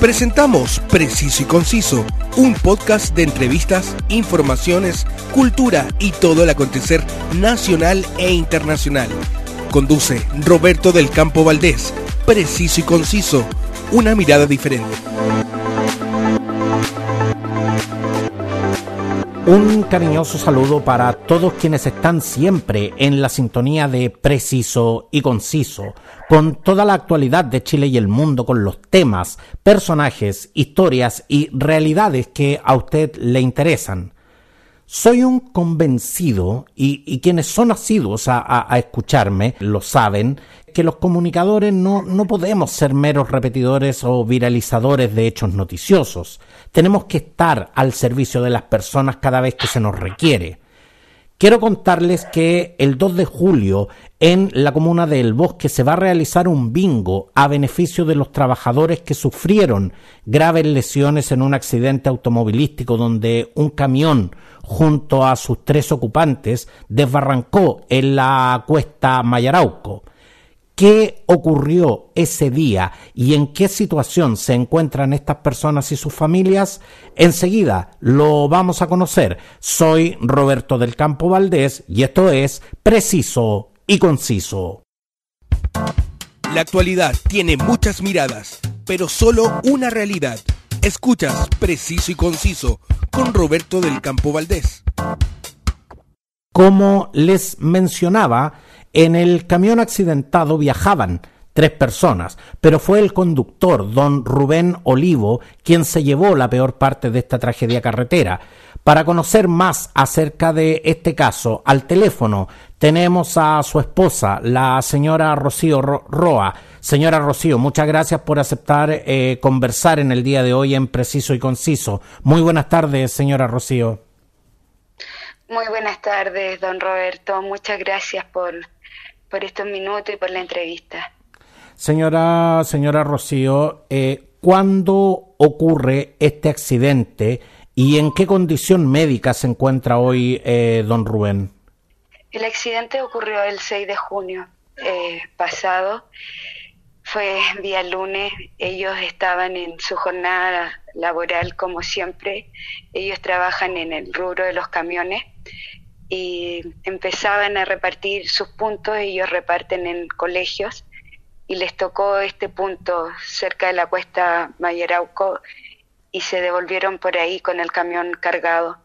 Presentamos Preciso y Conciso, un podcast de entrevistas, informaciones, cultura y todo el acontecer nacional e internacional. Conduce Roberto del Campo Valdés. Preciso y Conciso, una mirada diferente. Un cariñoso saludo para todos quienes están siempre en la sintonía de Preciso y Conciso, con toda la actualidad de Chile y el mundo, con los temas, personajes, historias y realidades que a usted le interesan. Soy un convencido, y, quienes son asiduos a, escucharme lo saben, que los comunicadores no, no podemos ser meros repetidores o viralizadores de hechos noticiosos. Tenemos que estar al servicio de las personas cada vez que se nos requiere. Quiero contarles que el 2 de julio en la comuna de El Bosque se va a realizar un bingo a beneficio de los trabajadores que sufrieron graves lesiones en un accidente automovilístico donde un camión junto a sus tres ocupantes desbarrancó en la cuesta Mayarauco qué ocurrió ese día y en qué situación se encuentran estas personas y sus familias, enseguida lo vamos a conocer. Soy Roberto del Campo Valdés y esto es Preciso y Conciso. La actualidad tiene muchas miradas, pero solo una realidad. Escuchas Preciso y Conciso con Roberto del Campo Valdés. Como les mencionaba, en el camión accidentado viajaban tres personas, pero fue el conductor, don Rubén Olivo, quien se llevó la peor parte de esta tragedia carretera. Para conocer más acerca de este caso, al teléfono tenemos a su esposa, la señora Rocío Roa. Señora Rocío, muchas gracias por aceptar eh, conversar en el día de hoy en Preciso y Conciso. Muy buenas tardes, señora Rocío. Muy buenas tardes, don Roberto. Muchas gracias por por estos minutos y por la entrevista. Señora, señora Rocío, eh, ¿cuándo ocurre este accidente y en qué condición médica se encuentra hoy eh, don Rubén? El accidente ocurrió el 6 de junio eh, pasado. Fue día lunes. Ellos estaban en su jornada laboral como siempre. Ellos trabajan en el rubro de los camiones y empezaban a repartir sus puntos, ellos reparten en colegios y les tocó este punto cerca de la cuesta Mayerauco y se devolvieron por ahí con el camión cargado.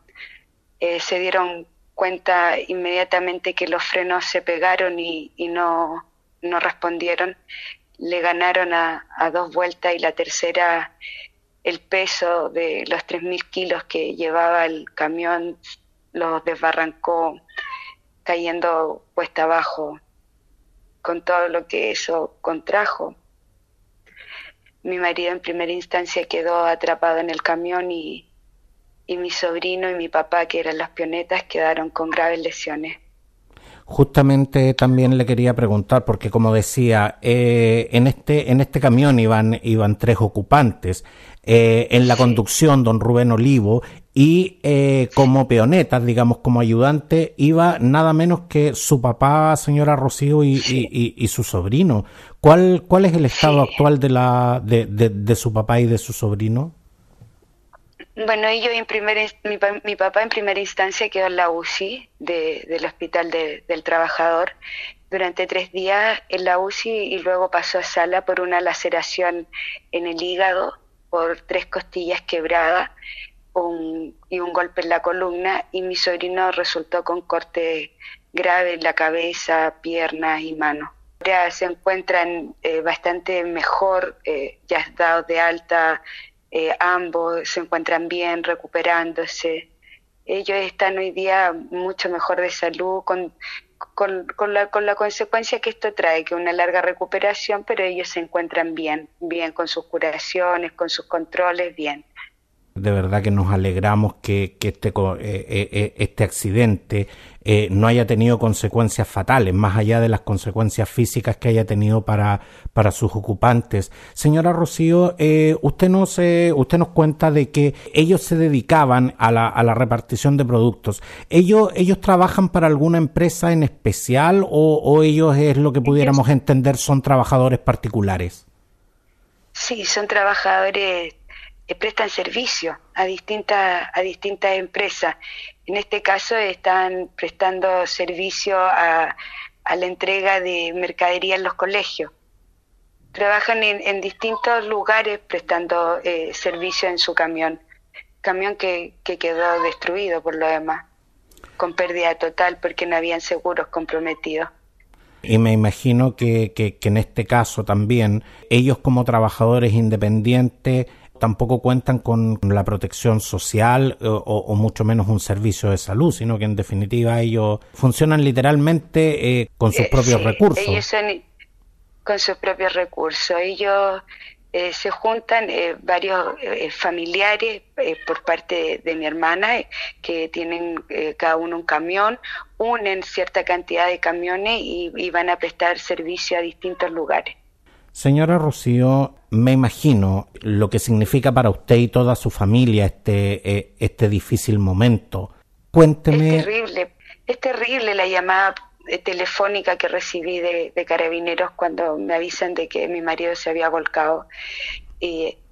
Eh, se dieron cuenta inmediatamente que los frenos se pegaron y, no, no respondieron. Le ganaron a, a dos vueltas y la tercera el peso de los 3.000 kilos que llevaba el camión los desbarrancó cayendo cuesta abajo con todo lo que eso contrajo. Mi marido en primera instancia quedó atrapado en el camión y, y mi sobrino y mi papá, que eran las pionetas, quedaron con graves lesiones. Justamente también le quería preguntar, porque como decía, eh, en, este, en este camión iban, iban tres ocupantes. Eh, en la conducción, don Rubén Olivo, y eh, como peonetas, digamos, como ayudante, iba nada menos que su papá, señora Rocío, y, y, su sobrino. ¿Cuál, ¿Cuál es el estado actual de, la, de, de, su papá y de su sobrino? Bueno, yo en mi, mi, papá en primera instancia quedó en la UCI del Hospital del Trabajador durante tres días en la UCI y luego pasó a sala por una laceración en el hígado, por tres costillas quebradas y un golpe en la columna y mi sobrino resultó con corte grave en la cabeza, piernas y manos. Ya se encuentran eh, bastante mejor, eh, ya dados de alta, eh, ambos se encuentran bien, recuperándose. Ellos están hoy día mucho mejor de salud, con, con, con, la, con la consecuencia que esto trae, que una larga recuperación, pero ellos se encuentran bien, bien con sus curaciones, con sus controles, bien de verdad que nos alegramos que, este, eh, eh, eh, este accidente no haya tenido consecuencias fatales, más allá de las consecuencias físicas que haya tenido para, para sus ocupantes. Señora Rocío, usted, nos, usted nos cuenta de que ellos se dedicaban a la, a la repartición de productos. ¿Ellos, ¿Ellos trabajan para alguna empresa en especial o, o ellos es lo que pudiéramos entender son trabajadores particulares? Sí, son trabajadores prestan servicio a distintas, a distintas empresas. En este caso están prestando servicio a, a la entrega de mercadería en los colegios. Trabajan en, distintos lugares prestando eh, servicio en su camión, camión que, que quedó destruido por lo demás, con pérdida total porque no habían seguros comprometidos. Y me imagino que, que, en este caso también ellos como trabajadores independientes tampoco cuentan con la protección social o, mucho menos un servicio de salud, sino que en definitiva ellos funcionan literalmente eh, con sus eh, propios recursos. Ellos son con sus propios recursos. Ellos eh, se juntan varios familiares por parte de, mi hermana que tienen cada uno un camión, unen cierta cantidad de camiones y van a prestar servicio a distintos lugares. Señora Rocío, me imagino lo que significa para usted y toda su familia este, eh, este difícil momento. Cuénteme. Es terrible, es terrible la llamada telefónica que recibí de, carabineros cuando me avisan de que mi marido se había volcado.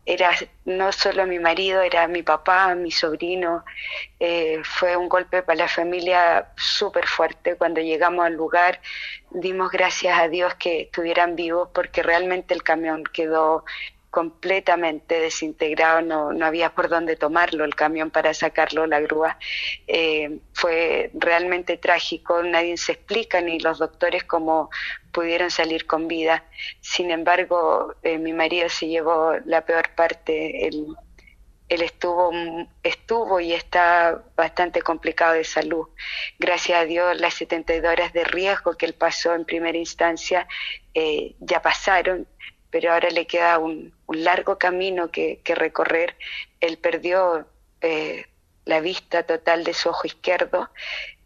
Era no solo mi marido, era mi papá, mi sobrino. Eh, fue un golpe para la familia súper fuerte. Cuando llegamos al lugar, dimos gracias a Dios que estuvieran vivos porque realmente el camión quedó completamente desintegrado, no, no había por dónde tomarlo el camión para sacarlo la grúa. Eh, fue realmente trágico, nadie se explica, ni los doctores cómo pudieron salir con vida. Sin embargo, eh, mi marido se llevó la peor parte, él, él estuvo, estuvo y está bastante complicado de salud. Gracias a Dios, las 72 horas de riesgo que él pasó en primera instancia eh, ya pasaron pero ahora le queda un, largo camino que, recorrer. Él perdió eh, la vista total de su ojo izquierdo,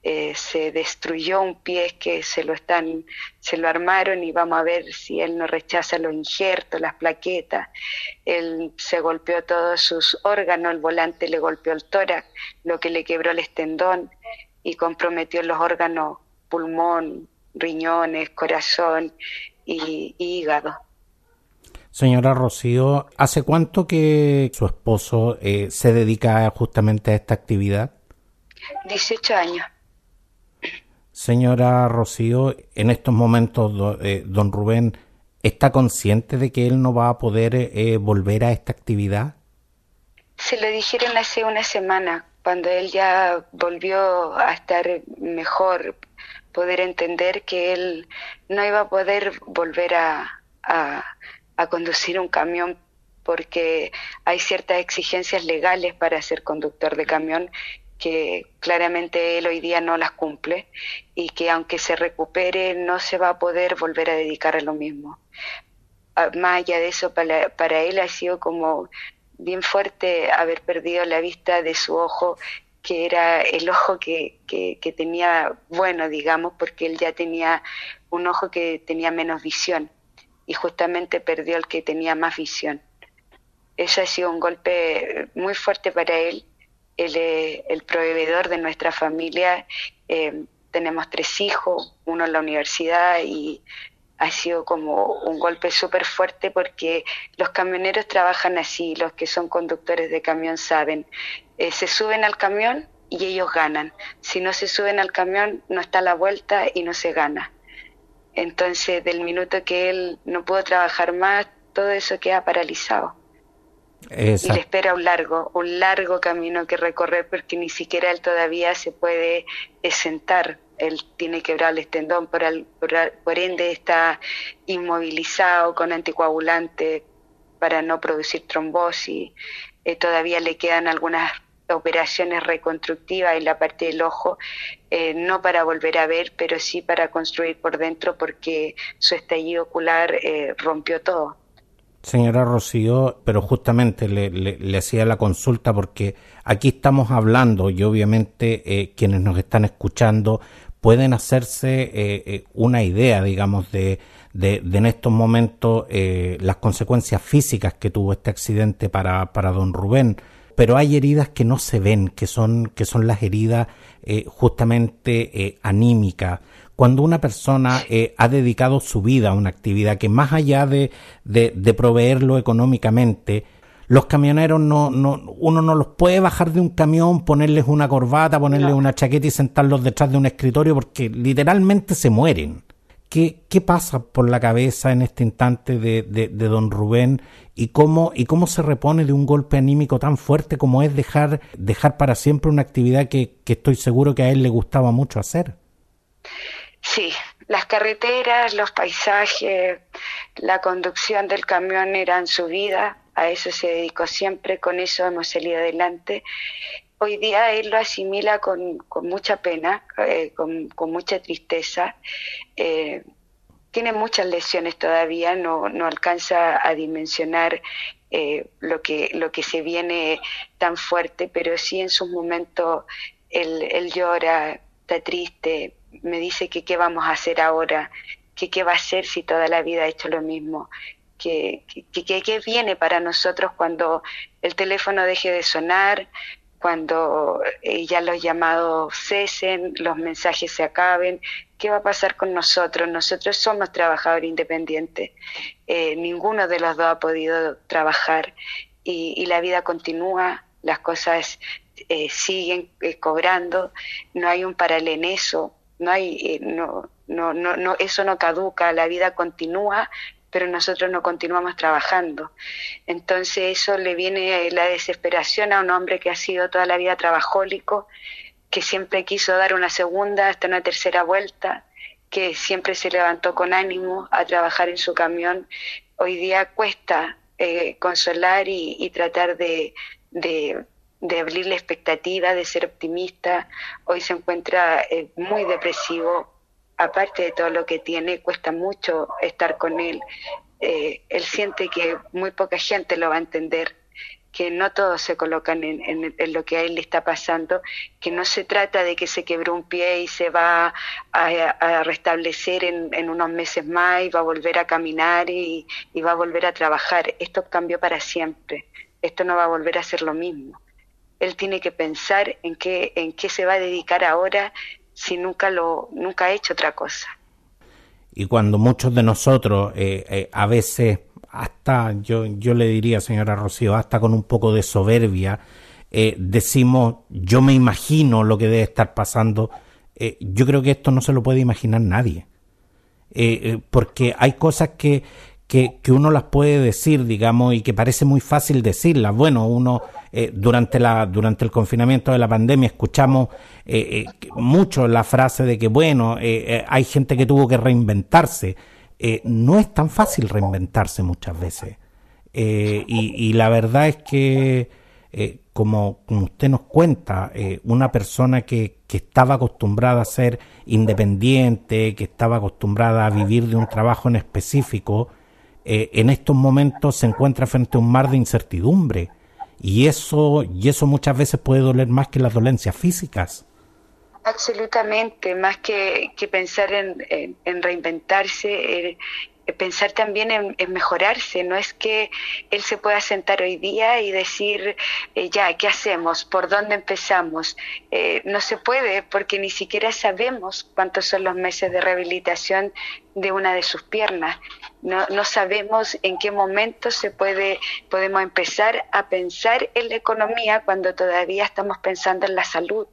eh, se destruyó un pie que se lo están, se lo armaron y vamos a ver si él no rechaza los injertos, las plaquetas. Él se golpeó todos sus órganos, el volante le golpeó el tórax, lo que le quebró el estendón y comprometió los órganos pulmón, riñones, corazón y hígado. Señora Rocío, ¿hace cuánto que su esposo eh, se dedica justamente a esta actividad? 18 años. Señora Rocío, en estos momentos, eh, don Rubén, ¿está consciente de que él no va a poder eh, volver a esta actividad? Se lo dijeron hace una semana, cuando él ya volvió a estar mejor, poder entender que él no iba a poder volver a, a conducir un camión porque hay ciertas exigencias legales para ser conductor de camión que claramente él hoy día no las cumple y que aunque se recupere no se va a poder volver a dedicar a lo mismo. Ah, más allá de eso, para, para él ha sido como bien fuerte haber perdido la vista de su ojo, que era el ojo que, que, que tenía bueno, digamos, porque él ya tenía un ojo que tenía menos visión y justamente perdió el que tenía más visión. Ese ha sido un golpe muy fuerte para él. Él es el proveedor de nuestra familia. Eh, tenemos tres hijos, uno en la universidad y ha sido como un golpe súper fuerte porque los camioneros trabajan así, los que son conductores de camión saben, eh, se suben al camión y ellos ganan. Si no se suben al camión no está la vuelta y no se gana. Entonces, del minuto que él no pudo trabajar más, todo eso queda paralizado. Y le espera un largo, un largo camino que recorrer porque ni siquiera él todavía se puede sentar. Él tiene quebrado el tendón, por, por, ende está inmovilizado con anticoagulante para no producir trombosis. Eh, todavía le quedan algunas operaciones reconstructivas en la parte del ojo, eh, no para volver a ver, pero sí para construir por dentro porque su estallido ocular eh, rompió todo. Señora Rocío, pero justamente le, hacía la consulta porque aquí estamos hablando y obviamente eh, quienes nos están escuchando pueden hacerse una idea, digamos, de, de, de en estos momentos las consecuencias físicas que tuvo este accidente para, para don Rubén pero hay heridas que no se ven, que son, que son las heridas eh, justamente eh, anímicas. Cuando una persona eh, ha dedicado su vida a una actividad que más allá de, de, proveerlo económicamente, los camioneros no, no, uno no los puede bajar de un camión, ponerles una corbata, ponerles una chaqueta y sentarlos detrás de un escritorio porque literalmente se mueren. ¿Qué, qué pasa por la cabeza en este instante de, de, de, don Rubén y cómo, y cómo se repone de un golpe anímico tan fuerte como es dejar, dejar para siempre una actividad que, que estoy seguro que a él le gustaba mucho hacer? Sí, las carreteras, los paisajes, la conducción del camión eran su vida, a eso se dedicó siempre, con eso hemos salido adelante. Hoy día él lo asimila con, con mucha pena, eh, con, con, mucha tristeza. Eh, tiene muchas lesiones todavía, no, no alcanza a dimensionar eh, lo, que, lo que se viene tan fuerte, pero sí en sus momentos él, él llora, está triste, me dice que qué vamos a hacer ahora, que qué va a hacer si toda la vida ha hecho lo mismo, que qué viene para nosotros cuando el teléfono deje de sonar, cuando eh, ya los llamados cesen, los mensajes se acaben, ¿qué va a pasar con nosotros? Nosotros somos trabajadores independientes, eh, ninguno de los dos ha podido trabajar y, la vida continúa, las cosas eh, siguen cobrando, no hay un paralelo en eso, no hay, no, no, no, eso no caduca, la vida continúa, pero nosotros no continuamos trabajando. Entonces eso le viene la desesperación a un hombre que ha sido toda la vida trabajólico, que siempre quiso dar una segunda hasta una tercera vuelta, que siempre se levantó con ánimo a trabajar en su camión. Hoy día cuesta eh, consolar y, tratar de abrir la expectativa, de ser optimista. Hoy se encuentra eh, muy depresivo, aparte de todo lo que tiene, cuesta mucho estar con él. Eh, él siente que muy poca gente lo va a entender, que no todos se colocan en, lo que a él le está pasando, que no se trata de que se quebró un pie y se va a, restablecer en, unos meses más y va a volver a caminar y va a volver a trabajar. Esto cambió para siempre. Esto no va a volver a ser lo mismo él tiene que pensar en qué, en qué se va a dedicar ahora si nunca, lo, nunca ha hecho otra cosa. Y cuando muchos de nosotros, eh, eh, a veces, hasta yo, yo le diría, señora Rocío, hasta con un poco de soberbia, eh, decimos, yo me imagino lo que debe estar pasando, yo creo que esto no se lo puede imaginar nadie. porque hay cosas que, que, que, uno las puede decir, digamos, y que parece muy fácil decirlas. Bueno, uno eh, durante, la, durante el confinamiento de la pandemia escuchamos eh, eh, mucho la frase de que, bueno, hay gente que tuvo que reinventarse. no es tan fácil reinventarse muchas veces. Y, la verdad es que, como, como, usted nos cuenta, una persona que, que estaba acostumbrada a ser independiente, que estaba acostumbrada a vivir de un trabajo en específico, en estos momentos se encuentra frente a un mar de incertidumbre y eso, y eso muchas veces puede doler más que las dolencias físicas. Absolutamente, más que, que pensar en, en, reinventarse, eh, pensar también en, mejorarse. No es que él se pueda sentar hoy día y decir, eh, ya, ¿qué hacemos? ¿Por dónde empezamos? Eh, no se puede porque ni siquiera sabemos cuántos son los meses de rehabilitación de una de sus piernas no, no sabemos en qué momento se puede, podemos empezar a pensar en la economía cuando todavía estamos pensando en la salud.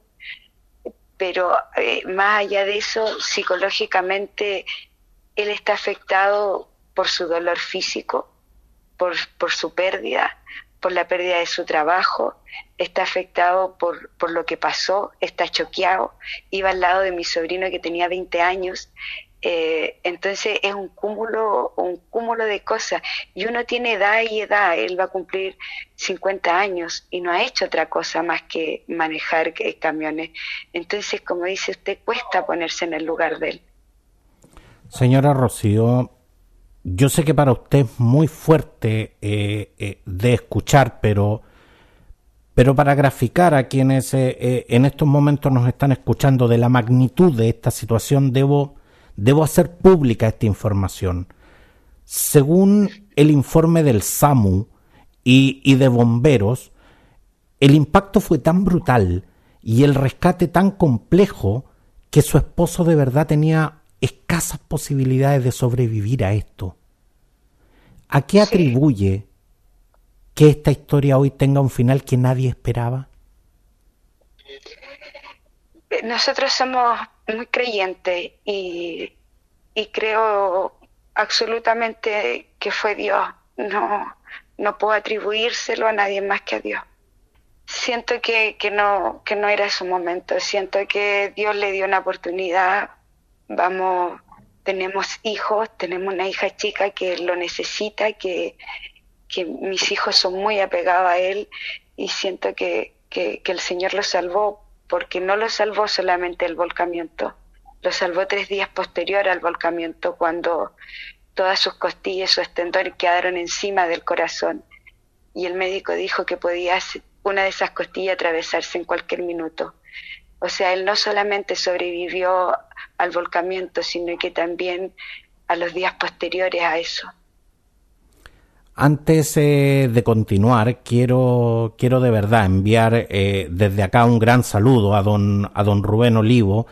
Pero eh, más allá de eso, psicológicamente, él está afectado por su dolor físico, por, por su pérdida, por la pérdida de su trabajo, está afectado por, por lo que pasó, está choqueado. Iba al lado de mi sobrino que tenía 20 años eh, entonces es un cúmulo, un cúmulo de cosas. Y uno tiene edad y edad, él va a cumplir 50 años y no ha hecho otra cosa más que manejar eh, camiones. Entonces, como dice usted, cuesta ponerse en el lugar de él. Señora Rocío, yo sé que para usted es muy fuerte eh, de escuchar, pero, pero para graficar a quienes en estos momentos nos están escuchando de la magnitud de esta situación, debo debo hacer pública esta información. Según el informe del SAMU y, de bomberos, el impacto fue tan brutal y el rescate tan complejo que su esposo de verdad tenía escasas posibilidades de sobrevivir a esto. ¿A qué atribuye que esta historia hoy tenga un final que nadie esperaba? Nosotros somos muy creyentes y, y creo absolutamente que fue Dios. No, no puedo atribuírselo a nadie más que a Dios. Siento que, que, no, que no era su momento, siento que Dios le dio una oportunidad, vamos, tenemos hijos, tenemos una hija chica que lo necesita, que, que mis hijos son muy apegados a él y siento que, que, que el Señor lo salvó porque no lo salvó solamente el volcamiento, lo salvó tres días posterior al volcamiento cuando todas sus costillas, su estendor quedaron encima del corazón. Y el médico dijo que podía una de esas costillas atravesarse en cualquier minuto. O sea, él no solamente sobrevivió al volcamiento, sino que también a los días posteriores a eso. Antes eh, de continuar, quiero, quiero de verdad enviar eh, desde acá un gran saludo a don, a don Rubén Olivo,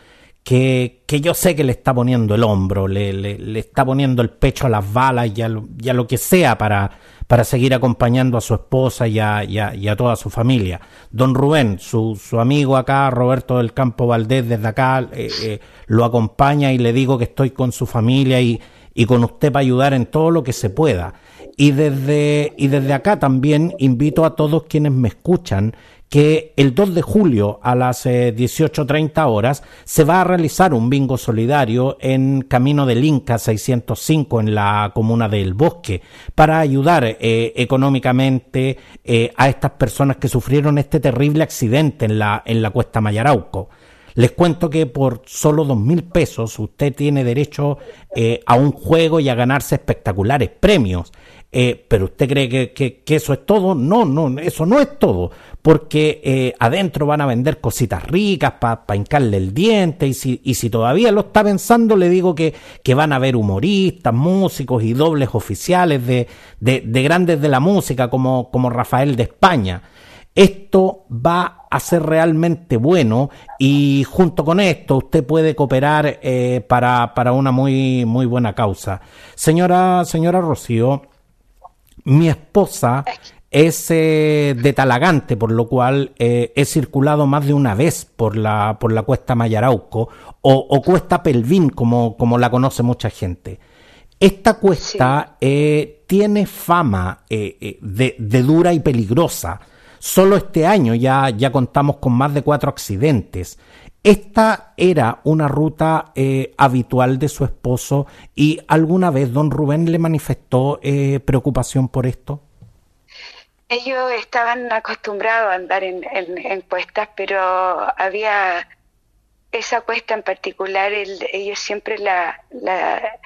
que, que, yo sé que le está poniendo el hombro, le, le, está poniendo el pecho a las balas y a lo, y a lo que sea para, para seguir acompañando a su esposa y a, y a, y a toda su familia. Don Rubén, su, su, amigo acá, Roberto del Campo Valdés, desde acá, eh, eh, lo acompaña y le digo que estoy con su familia y, y con usted para ayudar en todo lo que se pueda. Y desde, y desde acá también invito a todos quienes me escuchan que el 2 de julio a las eh, 18.30 horas se va a realizar un bingo solidario en Camino del Inca 605 en la comuna del Bosque para ayudar eh, económicamente eh, a estas personas que sufrieron este terrible accidente en la, en la cuesta Mayarauco. Les cuento que por solo dos mil pesos usted tiene derecho eh, a un juego y a ganarse espectaculares premios. Eh, pero usted cree que, que, eso es todo? No, no, eso no es todo, porque eh, adentro van a vender cositas ricas para pa hincarle el diente y si, y si todavía lo está pensando, le digo que, que van a haber humoristas, músicos y dobles oficiales de, de, de grandes de la música como, como Rafael de España. Esto va a ser realmente bueno y junto con esto usted puede cooperar eh, para, para una muy, muy buena causa. Señora, señora Rocío, mi esposa es eh, de Talagante, por lo cual eh, he circulado más de una vez por la, por la cuesta Mayarauco o, o cuesta Pelvín, como, como la conoce mucha gente. Esta cuesta sí. eh, tiene fama de, de, dura y peligrosa. Solo este año ya, ya contamos con más de cuatro accidentes. Esta era una ruta eh, habitual de su esposo y alguna vez don Rubén le manifestó eh, preocupación por esto. Ellos estaban acostumbrados a andar en, en, cuestas, pero había esa cuesta en particular, el, ellos siempre la, la,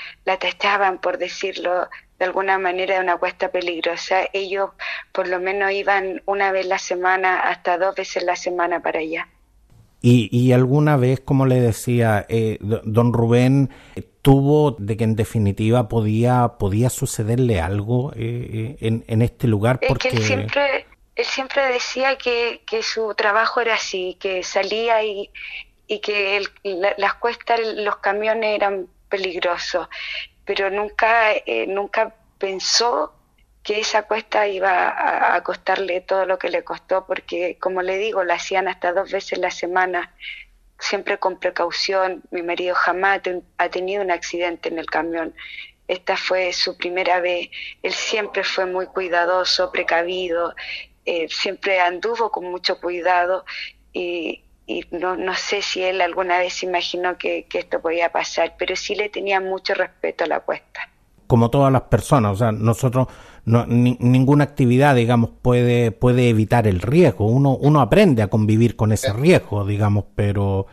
por decirlo de alguna manera, de una cuesta peligrosa. Ellos por lo menos iban una vez la semana, hasta dos veces la semana para allá. Y, y, alguna vez, como le decía, eh, don Rubén tuvo de que en definitiva podía podía sucederle algo eh, en, en, este lugar porque es que él siempre él siempre decía que, que su trabajo era así que salía y, y que el, la, las cuestas los camiones eran peligrosos pero nunca eh, nunca pensó que esa cuesta iba a, costarle todo lo que le costó, porque como le digo, la hacían hasta dos veces la semana, siempre con precaución. Mi marido jamás ha tenido un accidente en el camión. Esta fue su primera vez. Él siempre fue muy cuidadoso, precavido, eh, siempre anduvo con mucho cuidado y, y no, no, sé si él alguna vez imaginó que, que esto podía pasar, pero sí le tenía mucho respeto a la cuesta como todas las personas, o sea, nosotros no, ni, ninguna actividad, digamos, puede puede evitar el riesgo. Uno uno aprende a convivir con ese riesgo, digamos, pero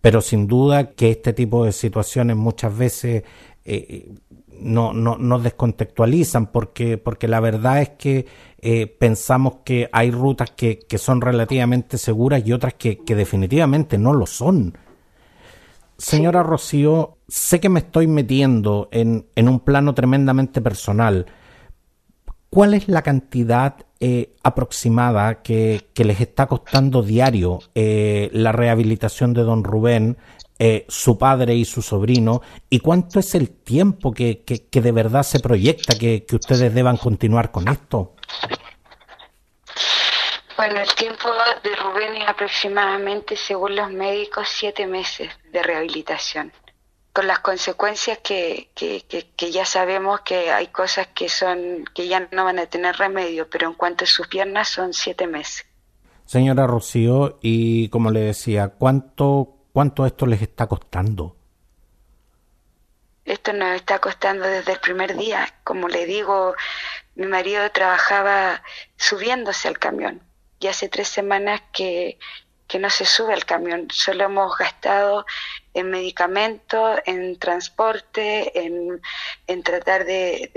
pero sin duda que este tipo de situaciones muchas veces eh, no, no nos descontextualizan porque porque la verdad es que eh, pensamos que hay rutas que, que son relativamente seguras y otras que, que definitivamente no lo son. Señora Rocío, sé que me estoy metiendo en, en un plano tremendamente personal. ¿cuál es la cantidad eh, aproximada que, les está costando diario eh, la rehabilitación de don Rubén, eh, su padre y su sobrino, y cuánto es el tiempo que, que, de verdad se proyecta que, que ustedes deban continuar con esto? Bueno, el tiempo de Rubén es aproximadamente, según los médicos, siete meses de rehabilitación con las consecuencias que, que, que, ya sabemos que hay cosas que son que ya no van a tener remedio, pero en cuanto a sus piernas son siete meses. Señora Rocío, y como le decía, ¿cuánto, cuánto esto les está costando? Esto nos está costando desde el primer día. Como le digo, mi marido trabajaba subiéndose al camión y hace tres semanas que que no se sube al camión. Solo hemos gastado en medicamentos, en transporte, en, en tratar de,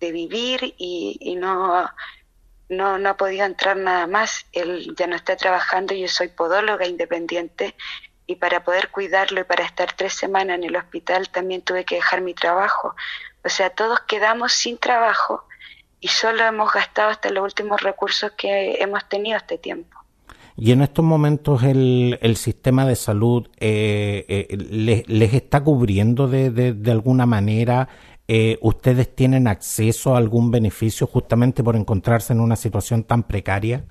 de, vivir y, y no, no, no ha podido entrar nada más. Él ya no está trabajando, yo soy podóloga independiente y para poder cuidarlo y para estar tres semanas en el hospital también tuve que dejar mi trabajo. O sea, todos quedamos sin trabajo y solo hemos gastado hasta los últimos recursos que hemos tenido este tiempo. Y en estos momentos el, el sistema de salud eh, eh les, está cubriendo de, de, alguna manera. Eh, ¿Ustedes tienen acceso a algún beneficio justamente por encontrarse en una situación tan precaria?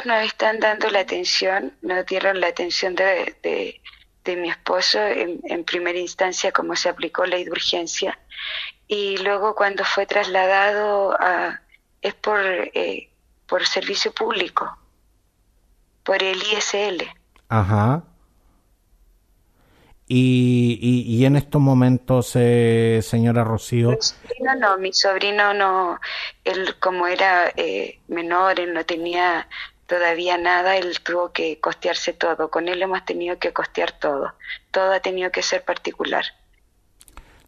Ellos nos están dando la atención, nos dieron la atención de, de, de mi esposo en, en, primera instancia, como se aplicó ley de urgencia, y luego cuando fue trasladado a, es por eh, por servicio público, por el ISL. Ajá. Y, y, en estos momentos, eh, señora Rocío. Mi sobrino no, mi sobrino no, él como era eh, menor, él no tenía todavía nada, él tuvo que costearse todo. Con él hemos tenido que costear todo. Todo ha tenido que ser particular.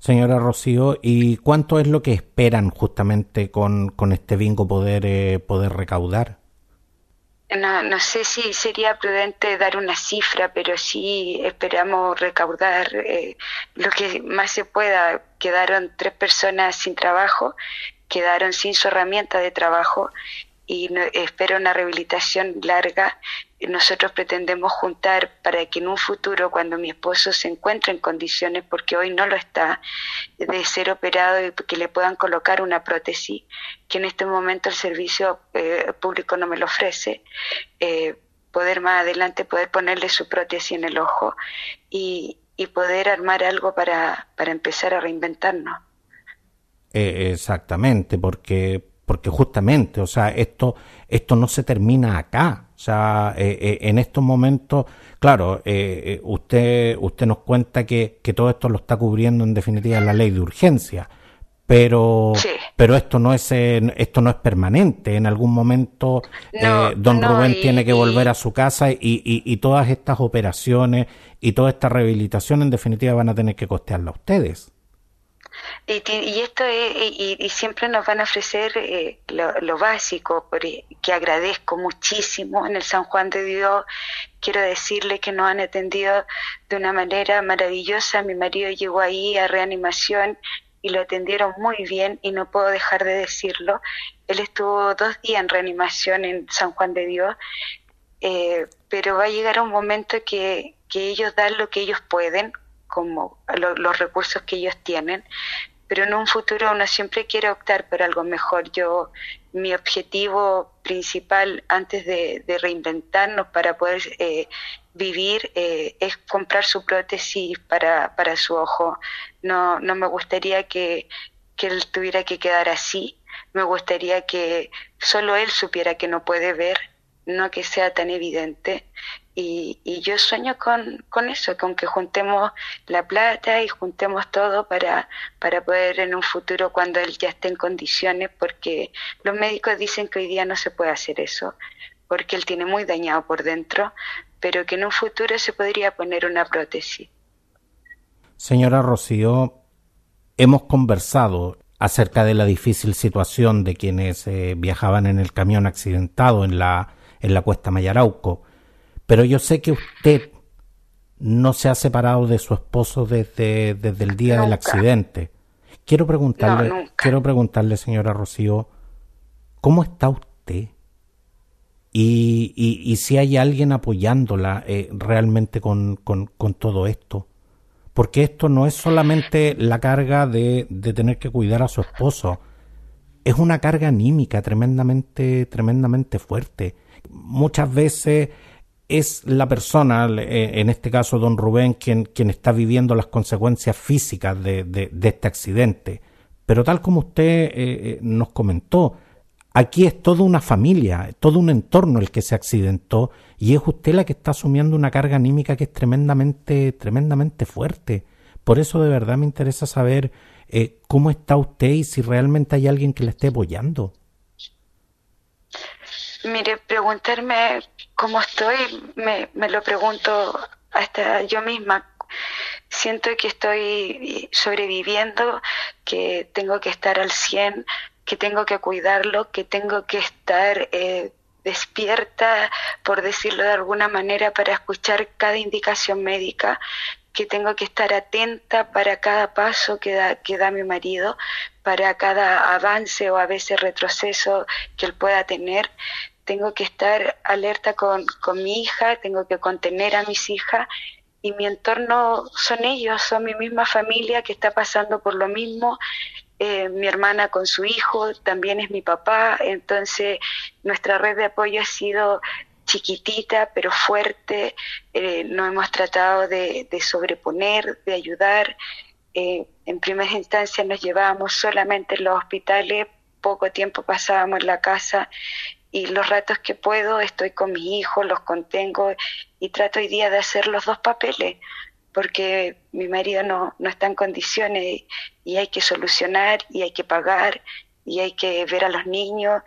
Señora Rocío, ¿y cuánto es lo que esperan justamente con, con este bingo poder, eh, poder recaudar? No, no sé si sería prudente dar una cifra, pero sí esperamos recaudar eh, lo que más se pueda. Quedaron tres personas sin trabajo, quedaron sin su herramienta de trabajo y espero una rehabilitación larga. Nosotros pretendemos juntar para que en un futuro, cuando mi esposo se encuentre en condiciones, porque hoy no lo está, de ser operado y que le puedan colocar una prótesis, que en este momento el servicio eh, público no me lo ofrece, eh, poder más adelante poder ponerle su prótesis en el ojo y, y poder armar algo para, para empezar a reinventarnos. Eh, exactamente, porque porque justamente, o sea, esto, esto no se termina acá. O sea, eh, eh, en estos momentos, claro, eh, usted, usted nos cuenta que, que todo esto lo está cubriendo en definitiva la ley de urgencia, pero, pero esto no es, esto no es permanente. En algún momento, don Rubén tiene que volver a su casa y, y, y todas estas operaciones y toda esta rehabilitación en definitiva van a tener que costearla a ustedes. Y, esto es, y, siempre nos van a ofrecer eh, lo, básico, que agradezco muchísimo en el San Juan de Dios. Quiero decirle que nos han atendido de una manera maravillosa. Mi marido llegó ahí a reanimación y lo atendieron muy bien y no puedo dejar de decirlo. Él estuvo dos días en reanimación en San Juan de Dios, eh, pero va a llegar un momento que, que ellos dan lo que ellos pueden, como los recursos que ellos tienen, pero en un futuro uno siempre quiere optar por algo mejor. Yo, mi objetivo principal antes de, reinventarnos para poder eh, vivir eh, es comprar su prótesis para, para su ojo. No, no me gustaría que, que él tuviera que quedar así. Me gustaría que solo él supiera que no puede ver, no que sea tan evidente. Y, yo sueño con, con, eso, con que juntemos la plata y juntemos todo para, para poder en un futuro, cuando él ya esté en condiciones, porque los médicos dicen que hoy día no se puede hacer eso, porque él tiene muy dañado por dentro, pero que en un futuro se podría poner una prótesis. Señora Rocío, hemos conversado acerca de la difícil situación de quienes eh, viajaban en el camión accidentado en la, en la cuesta Mayarauco pero yo sé que usted no se ha separado de su esposo desde, desde el día del accidente. Quiero preguntarle, quiero preguntarle, señora Rocío, ¿cómo está usted? Y, y, si hay alguien apoyándola eh, realmente con, con, con, todo esto. Porque esto no es solamente la carga de, de tener que cuidar a su esposo, es una carga anímica tremendamente, tremendamente fuerte. Muchas veces es la persona, eh, en este caso don Rubén, quien, quien está viviendo las consecuencias físicas de, de, este accidente. Pero tal como usted eh, eh, nos comentó, aquí es toda una familia, todo un entorno el que se accidentó y es usted la que está asumiendo una carga anímica que es tremendamente, tremendamente fuerte. Por eso de verdad me interesa saber cómo está usted y si realmente hay alguien que le esté apoyando. Mire, preguntarme cómo estoy, me, me lo pregunto hasta yo misma. Siento que estoy sobreviviendo, que tengo que estar al 100, que tengo que cuidarlo, que tengo que estar eh, despierta, por decirlo de alguna manera, para escuchar cada indicación médica, que tengo que estar atenta para cada paso que da, que da mi marido, para cada avance o a veces retroceso que él pueda tener tengo que estar alerta con, mi hija, tengo que contener a mis hijas y mi entorno son ellos, son mi misma familia que está pasando por lo mismo. Eh, mi hermana con su hijo, también es mi papá, entonces nuestra red de apoyo ha sido chiquitita pero fuerte, eh, nos hemos tratado de, sobreponer, de ayudar. Eh, en primera instancia nos llevábamos solamente en los hospitales, poco tiempo pasábamos en la casa y los ratos que puedo estoy con mi hijo, los contengo y trato hoy día de hacer los dos papeles porque mi marido no, no está en condiciones y hay que solucionar y hay que pagar y hay que ver a los niños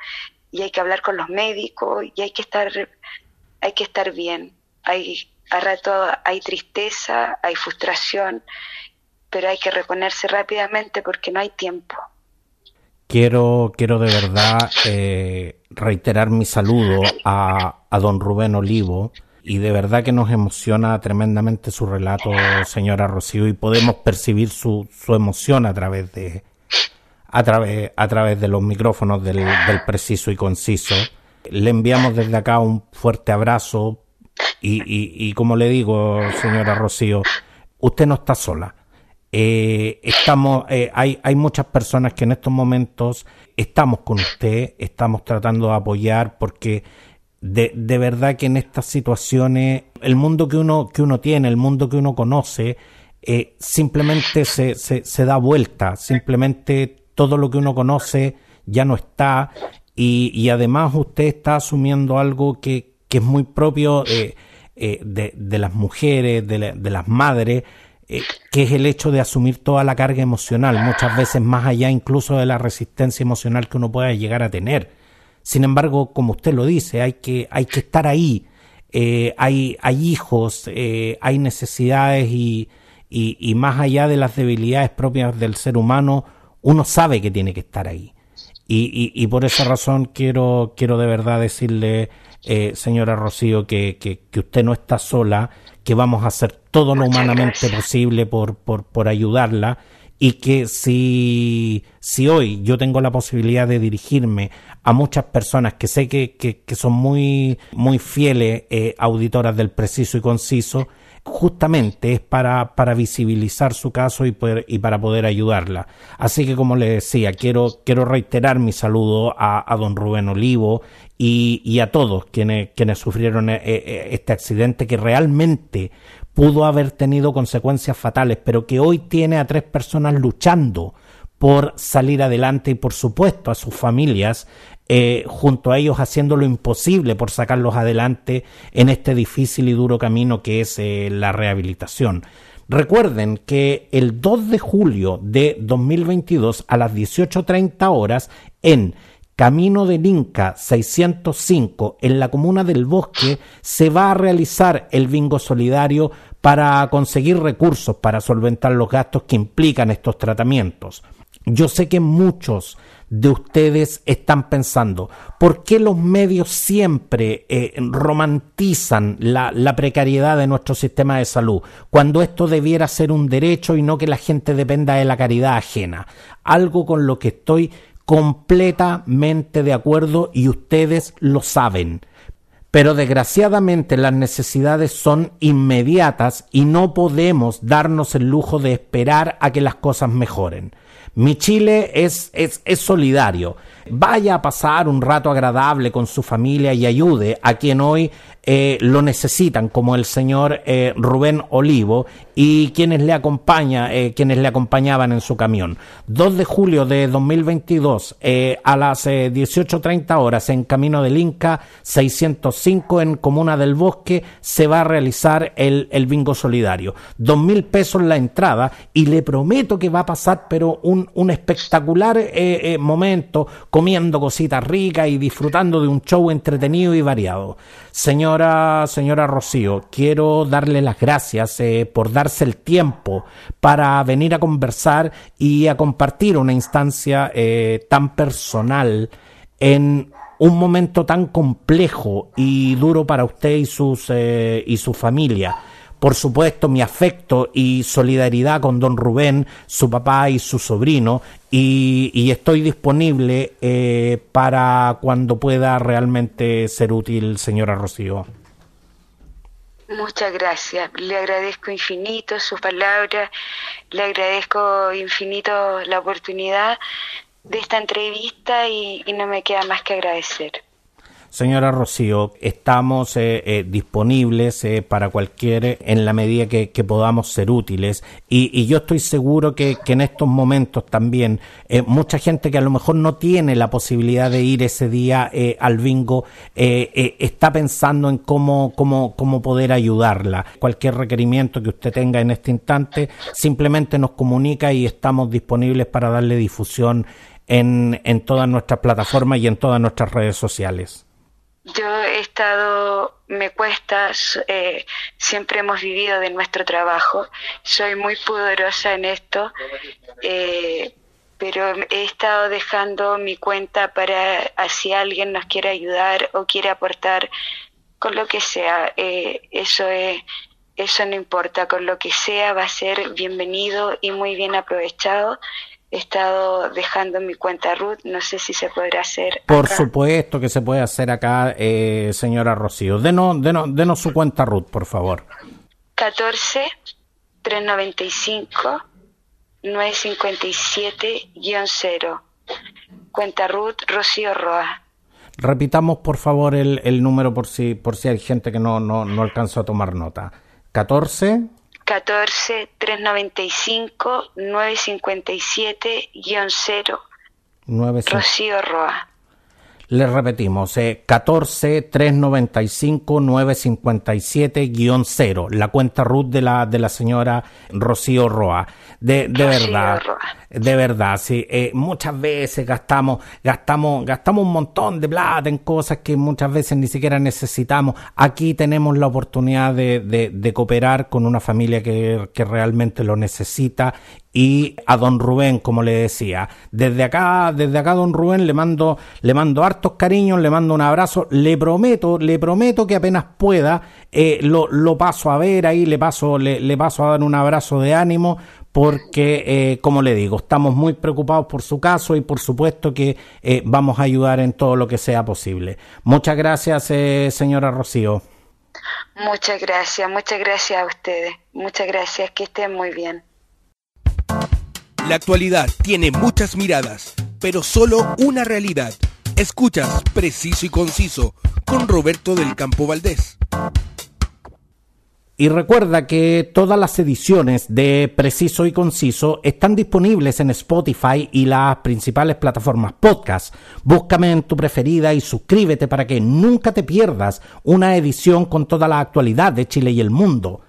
y hay que hablar con los médicos y hay que estar hay que estar bien. Hay a rato hay tristeza hay frustración pero hay que reponerse rápidamente porque no hay tiempo Quiero, quiero de verdad eh, reiterar mi saludo a, a don Rubén Olivo y de verdad que nos emociona tremendamente su relato, señora Rocío, y podemos percibir su, su emoción a través de a través, a través de los micrófonos del, del preciso y conciso. Le enviamos desde acá un fuerte abrazo y, y, y como le digo, señora Rocío, usted no está sola eh, estamos, eh, hay, hay muchas personas que en estos momentos estamos con usted, estamos tratando de apoyar porque de, de, verdad que en estas situaciones el mundo que uno, que uno tiene, el mundo que uno conoce, eh, simplemente se, se, da vuelta, simplemente todo lo que uno conoce ya no está y, y además usted está asumiendo algo que, que es muy propio de, de, las mujeres, de, de las madres, eh, que es el hecho de asumir toda la carga emocional, muchas veces más allá incluso de la resistencia emocional que uno pueda llegar a tener. Sin embargo, como usted lo dice, hay que, hay que estar ahí. Eh, hay, hay hijos, eh, hay necesidades y, y, más allá de las debilidades propias del ser humano, uno sabe que tiene que estar ahí. Y, y, por esa razón quiero, quiero de verdad decirle, señora Rocío, que, que usted no está sola, que vamos a hacer todo lo humanamente posible por, por, por ayudarla y que si, si hoy yo tengo la posibilidad de dirigirme a muchas personas que sé que, que, que son muy, muy fieles eh, auditoras del preciso y conciso, justamente es para, para visibilizar su caso y, poder, y para poder ayudarla. Así que, como le decía, quiero, quiero reiterar mi saludo a, a don Rubén Olivo y, y, a todos quienes, quienes sufrieron eh, eh, este accidente que realmente pudo haber tenido consecuencias fatales, pero que hoy tiene a tres personas luchando por salir adelante y por supuesto a sus familias eh, junto a ellos haciendo lo imposible por sacarlos adelante en este difícil y duro camino que es eh, la rehabilitación. Recuerden que el 2 de julio de 2022 a las 18.30 horas en Camino del Inca 605 en la comuna del Bosque se va a realizar el bingo solidario para conseguir recursos para solventar los gastos que implican estos tratamientos. Yo sé que muchos de ustedes están pensando, ¿por qué los medios siempre eh, romantizan la, la, precariedad de nuestro sistema de salud, cuando esto debiera ser un derecho y no que la gente dependa de la caridad ajena? Algo con lo que estoy completamente de acuerdo y ustedes lo saben. Pero desgraciadamente las necesidades son inmediatas y no podemos darnos el lujo de esperar a que las cosas mejoren. Mi Chile es, es, es solidario. Vaya a pasar un rato agradable con su familia y ayude a quien hoy eh, lo necesitan, como el señor eh, Rubén Olivo y quienes le acompaña, eh, quienes le acompañaban en su camión. 2 de julio de 2022 a las 18.30 horas en Camino del Inca 605 en Comuna del Bosque se va a realizar el, el bingo solidario. Dos mil pesos la entrada y le prometo que va a pasar pero un, un espectacular momento comiendo cositas ricas y disfrutando de un show entretenido y variado. Señora, señora Rocío, quiero darle las gracias eh, por el tiempo para venir a conversar y a compartir una instancia eh, tan personal en un momento tan complejo y duro para usted y sus eh, y su familia por supuesto, mi afecto y solidaridad con don Rubén, su papá y su sobrino, y, estoy disponible eh, para cuando pueda realmente ser útil, señora Rocío. Muchas gracias. Le agradezco infinito sus palabras, le agradezco infinito la oportunidad de esta entrevista y no me queda más que agradecer. Señora Rocío, estamos eh, eh, disponibles eh, para cualquier, en la medida que, podamos ser útiles. Y, yo estoy seguro que, en estos momentos también mucha gente que a lo mejor no tiene la posibilidad de ir ese día al bingo está pensando en cómo, cómo, cómo poder ayudarla. Cualquier requerimiento que usted tenga en este instante, simplemente nos comunica y estamos disponibles para darle difusión en, en todas nuestras plataformas y en todas nuestras redes sociales. Yo he estado, me cuesta, eh, siempre hemos vivido de nuestro trabajo, soy muy pudorosa en esto, eh, pero he estado dejando mi cuenta para si alguien nos quiere ayudar o quiere aportar con lo que sea, eh, eso es, eso no importa, con lo que sea va a ser bienvenido y muy bien aprovechado he estado dejando mi cuenta Ruth, no sé si se podrá hacer. Por supuesto que se puede hacer acá, eh, señora Rocío. Denos, denos, denos su cuenta Ruth, por favor. 14 395 957-0. Cuenta Ruth Rocío Roa. Repitamos por favor el, el, número por si, por si hay gente que no, no, no alcanzó a tomar nota. 14 14 395 957 0. Rocío Roa. Le repetimos, eh, 14 395 957 0, la cuenta RUT de la, de la señora Rocío Roa. De, de verdad, de verdad, sí. Eh, muchas veces gastamos, gastamos, gastamos un montón de plata en cosas que muchas veces ni siquiera necesitamos. Aquí tenemos la oportunidad de, de, de cooperar con una familia que, que realmente lo necesita y a don Rubén, como le decía. Desde acá, desde acá, don Rubén, le mando, le mando hartos cariños, le mando un abrazo. Le prometo, le prometo que apenas pueda, eh, lo, lo, paso a ver ahí, le paso, le, paso a dar un abrazo de ánimo, porque, eh, como le digo, estamos muy preocupados por su caso y por supuesto que eh, vamos a ayudar en todo lo que sea posible. Muchas gracias, eh, señora Rocío. Muchas gracias, muchas gracias a ustedes. Muchas gracias, que estén muy bien. La actualidad tiene muchas miradas, pero solo una realidad. Escuchas Preciso y Conciso con Roberto del Campo Valdés. Y recuerda que todas las ediciones de Preciso y Conciso están disponibles en Spotify y las principales plataformas podcast. Búscame en tu preferida y suscríbete para que nunca te pierdas una edición con toda la actualidad de Chile y el mundo.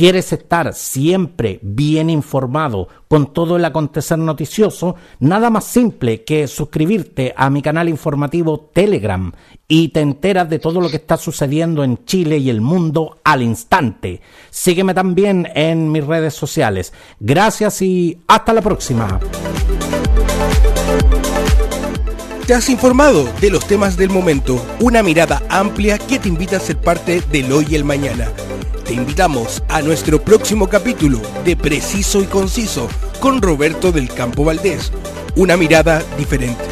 ¿Quieres estar siempre bien informado con todo el acontecer noticioso? Nada más simple que suscribirte a mi canal informativo Telegram y te enteras de todo lo que está sucediendo en Chile y el mundo al instante. Sígueme también en mis redes sociales. Gracias y hasta la próxima. Te has informado de los temas del momento, una mirada amplia que te invita a ser parte del hoy y el mañana. Te invitamos a nuestro próximo capítulo de Preciso y Conciso con Roberto del Campo Valdés, una mirada diferente.